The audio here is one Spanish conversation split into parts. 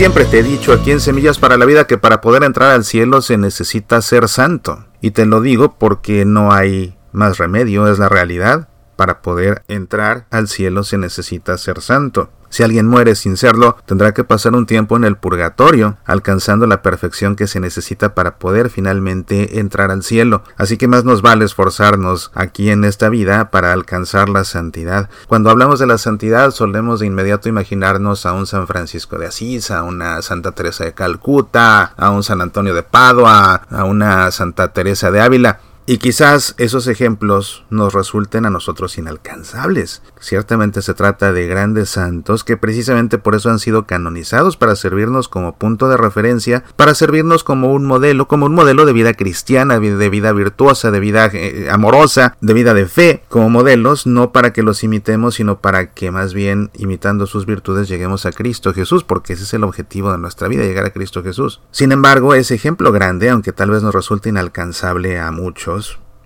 Siempre te he dicho aquí en Semillas para la Vida que para poder entrar al cielo se necesita ser santo. Y te lo digo porque no hay más remedio, es la realidad. Para poder entrar al cielo se necesita ser santo. Si alguien muere sin serlo, tendrá que pasar un tiempo en el purgatorio, alcanzando la perfección que se necesita para poder finalmente entrar al cielo. Así que más nos vale esforzarnos aquí en esta vida para alcanzar la santidad. Cuando hablamos de la santidad, solemos de inmediato imaginarnos a un San Francisco de Asís, a una Santa Teresa de Calcuta, a un San Antonio de Padua, a una Santa Teresa de Ávila. Y quizás esos ejemplos nos resulten a nosotros inalcanzables. Ciertamente se trata de grandes santos que precisamente por eso han sido canonizados para servirnos como punto de referencia, para servirnos como un modelo, como un modelo de vida cristiana, de vida virtuosa, de vida eh, amorosa, de vida de fe, como modelos, no para que los imitemos, sino para que más bien imitando sus virtudes lleguemos a Cristo Jesús, porque ese es el objetivo de nuestra vida, llegar a Cristo Jesús. Sin embargo, ese ejemplo grande, aunque tal vez nos resulte inalcanzable a muchos,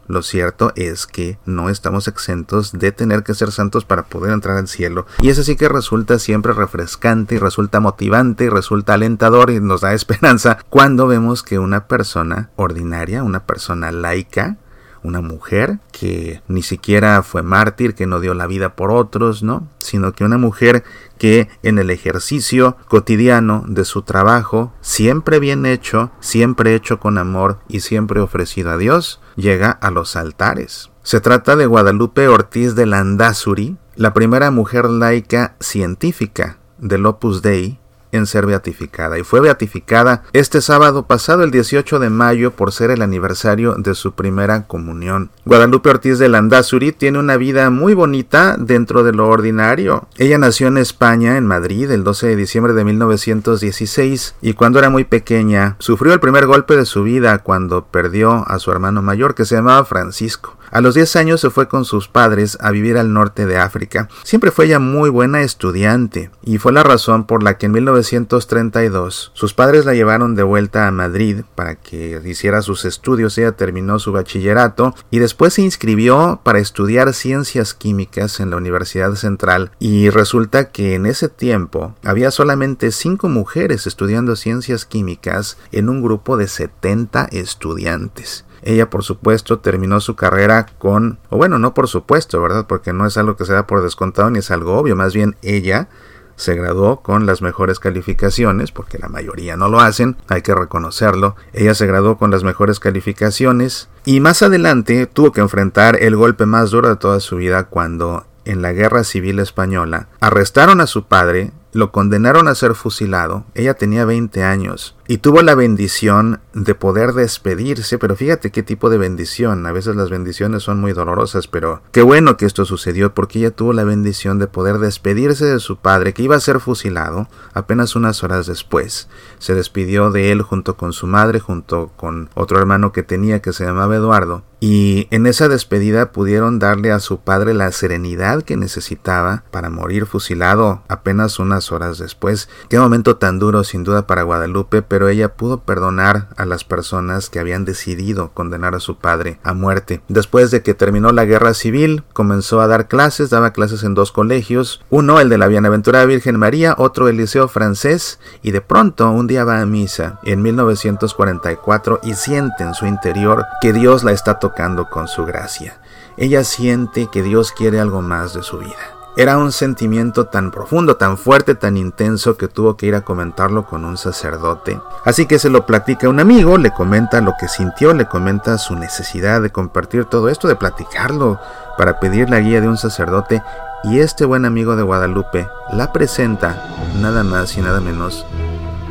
lo cierto es que no estamos exentos de tener que ser santos para poder entrar al cielo. Y eso sí que resulta siempre refrescante y resulta motivante y resulta alentador y nos da esperanza cuando vemos que una persona ordinaria, una persona laica, una mujer que ni siquiera fue mártir, que no dio la vida por otros, ¿no? Sino que una mujer que en el ejercicio cotidiano de su trabajo, siempre bien hecho, siempre hecho con amor y siempre ofrecido a Dios, llega a los altares. Se trata de Guadalupe Ortiz de Landazuri, la primera mujer laica científica del Opus Dei en ser beatificada y fue beatificada este sábado pasado el 18 de mayo por ser el aniversario de su primera comunión. Guadalupe Ortiz de Landazuri tiene una vida muy bonita dentro de lo ordinario. Ella nació en España, en Madrid, el 12 de diciembre de 1916 y cuando era muy pequeña sufrió el primer golpe de su vida cuando perdió a su hermano mayor que se llamaba Francisco. A los 10 años se fue con sus padres a vivir al norte de África. Siempre fue ella muy buena estudiante y fue la razón por la que en 1932 sus padres la llevaron de vuelta a Madrid para que hiciera sus estudios. Ella terminó su bachillerato y después se inscribió para estudiar ciencias químicas en la Universidad Central y resulta que en ese tiempo había solamente 5 mujeres estudiando ciencias químicas en un grupo de 70 estudiantes. Ella, por supuesto, terminó su carrera con, o bueno, no por supuesto, ¿verdad? Porque no es algo que se da por descontado ni es algo obvio, más bien ella se graduó con las mejores calificaciones, porque la mayoría no lo hacen, hay que reconocerlo. Ella se graduó con las mejores calificaciones y más adelante tuvo que enfrentar el golpe más duro de toda su vida cuando en la Guerra Civil Española arrestaron a su padre, lo condenaron a ser fusilado, ella tenía 20 años, y tuvo la bendición de poder despedirse, pero fíjate qué tipo de bendición, a veces las bendiciones son muy dolorosas, pero qué bueno que esto sucedió porque ella tuvo la bendición de poder despedirse de su padre que iba a ser fusilado apenas unas horas después. Se despidió de él junto con su madre, junto con otro hermano que tenía que se llamaba Eduardo, y en esa despedida pudieron darle a su padre la serenidad que necesitaba para morir fusilado apenas unas horas después. Qué momento tan duro sin duda para Guadalupe, pero ella pudo perdonar a las personas que habían decidido condenar a su padre a muerte. Después de que terminó la guerra civil, comenzó a dar clases, daba clases en dos colegios, uno el de la Bienaventurada Virgen María, otro el Liceo Francés, y de pronto un día va a misa en 1944 y siente en su interior que Dios la está tocando con su gracia. Ella siente que Dios quiere algo más de su vida. Era un sentimiento tan profundo, tan fuerte, tan intenso que tuvo que ir a comentarlo con un sacerdote. Así que se lo platica a un amigo, le comenta lo que sintió, le comenta su necesidad de compartir todo esto, de platicarlo para pedir la guía de un sacerdote. Y este buen amigo de Guadalupe la presenta nada más y nada menos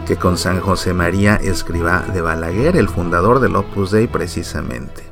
que con San José María Escribá de Balaguer, el fundador del Opus Dei precisamente.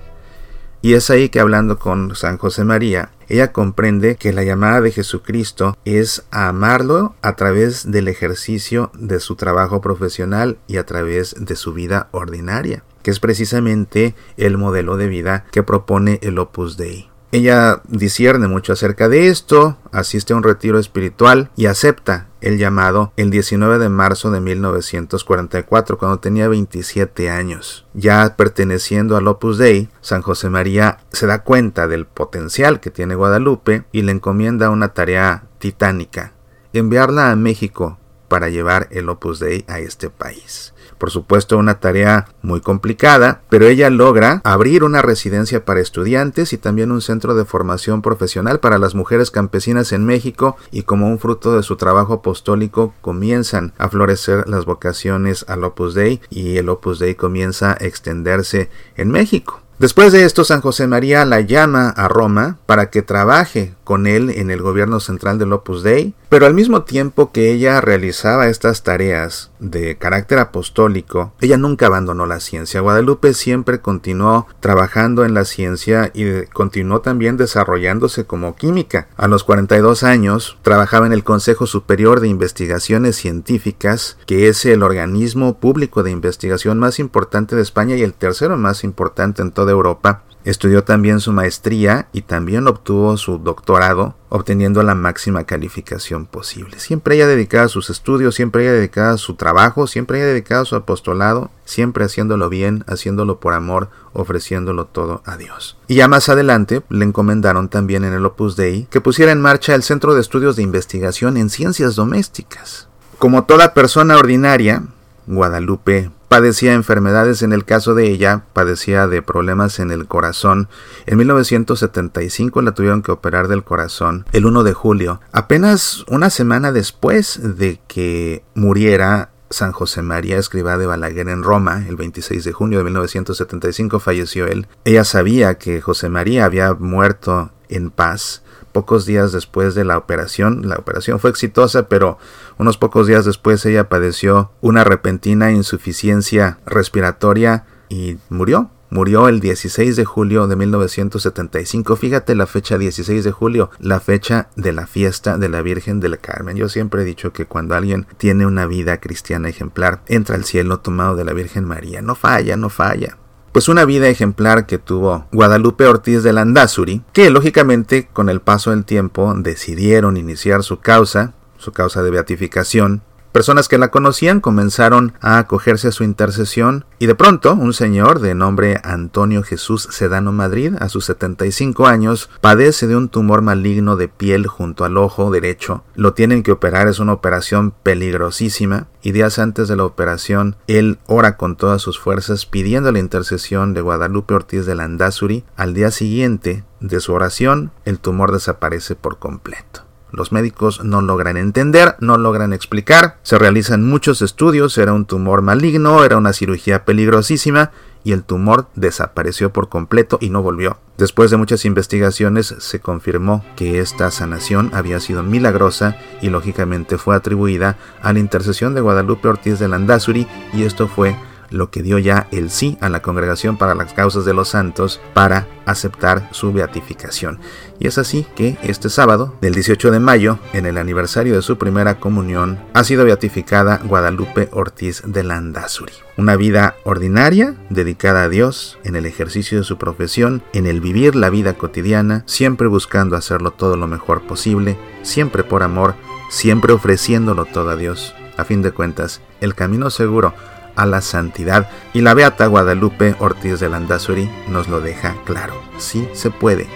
Y es ahí que hablando con San José María, ella comprende que la llamada de Jesucristo es a amarlo a través del ejercicio de su trabajo profesional y a través de su vida ordinaria, que es precisamente el modelo de vida que propone el Opus Dei. Ella discierne mucho acerca de esto, asiste a un retiro espiritual y acepta el llamado el 19 de marzo de 1944, cuando tenía 27 años. Ya perteneciendo al Opus Dei, San José María se da cuenta del potencial que tiene Guadalupe y le encomienda una tarea titánica, enviarla a México para llevar el Opus Dei a este país. Por supuesto, una tarea muy complicada, pero ella logra abrir una residencia para estudiantes y también un centro de formación profesional para las mujeres campesinas en México y como un fruto de su trabajo apostólico comienzan a florecer las vocaciones al Opus Dei y el Opus Dei comienza a extenderse en México. Después de esto, San José María la llama a Roma para que trabaje con él en el gobierno central del Opus Dei, pero al mismo tiempo que ella realizaba estas tareas de carácter apostólico, ella nunca abandonó la ciencia. Guadalupe siempre continuó trabajando en la ciencia y continuó también desarrollándose como química. A los 42 años trabajaba en el Consejo Superior de Investigaciones Científicas, que es el organismo público de investigación más importante de España y el tercero más importante en toda Europa. Estudió también su maestría y también obtuvo su doctorado, obteniendo la máxima calificación posible. Siempre ella dedicada a sus estudios, siempre ella dedicada a su trabajo, siempre ella dedicada a su apostolado, siempre haciéndolo bien, haciéndolo por amor, ofreciéndolo todo a Dios. Y ya más adelante le encomendaron también en el Opus Dei que pusiera en marcha el Centro de Estudios de Investigación en Ciencias Domésticas. Como toda persona ordinaria, Guadalupe padecía enfermedades, en el caso de ella padecía de problemas en el corazón. En 1975 la tuvieron que operar del corazón el 1 de julio, apenas una semana después de que muriera San José María Escribá de Balaguer en Roma, el 26 de junio de 1975 falleció él. Ella sabía que José María había muerto en paz pocos días después de la operación. La operación fue exitosa, pero unos pocos días después ella padeció una repentina insuficiencia respiratoria y murió. Murió el 16 de julio de 1975. Fíjate la fecha 16 de julio, la fecha de la fiesta de la Virgen del Carmen. Yo siempre he dicho que cuando alguien tiene una vida cristiana ejemplar, entra al cielo tomado de la Virgen María. No falla, no falla pues una vida ejemplar que tuvo Guadalupe Ortiz de Landazuri, que lógicamente con el paso del tiempo decidieron iniciar su causa, su causa de beatificación, Personas que la conocían comenzaron a acogerse a su intercesión y de pronto un señor de nombre Antonio Jesús Sedano Madrid, a sus 75 años, padece de un tumor maligno de piel junto al ojo derecho. Lo tienen que operar, es una operación peligrosísima y días antes de la operación él ora con todas sus fuerzas pidiendo la intercesión de Guadalupe Ortiz de Landazuri. Al día siguiente de su oración el tumor desaparece por completo. Los médicos no logran entender, no logran explicar, se realizan muchos estudios, era un tumor maligno, era una cirugía peligrosísima y el tumor desapareció por completo y no volvió. Después de muchas investigaciones se confirmó que esta sanación había sido milagrosa y lógicamente fue atribuida a la intercesión de Guadalupe Ortiz de Landazuri y esto fue lo que dio ya el sí a la Congregación para las Causas de los Santos para aceptar su beatificación. Y es así que este sábado, del 18 de mayo, en el aniversario de su primera comunión, ha sido beatificada Guadalupe Ortiz de Landazuri. Una vida ordinaria, dedicada a Dios, en el ejercicio de su profesión, en el vivir la vida cotidiana, siempre buscando hacerlo todo lo mejor posible, siempre por amor, siempre ofreciéndolo todo a Dios. A fin de cuentas, el camino seguro a la santidad y la Beata Guadalupe Ortiz de Landazuri nos lo deja claro. Sí se puede.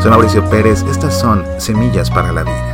Soy Mauricio Pérez, estas son Semillas para la Vida.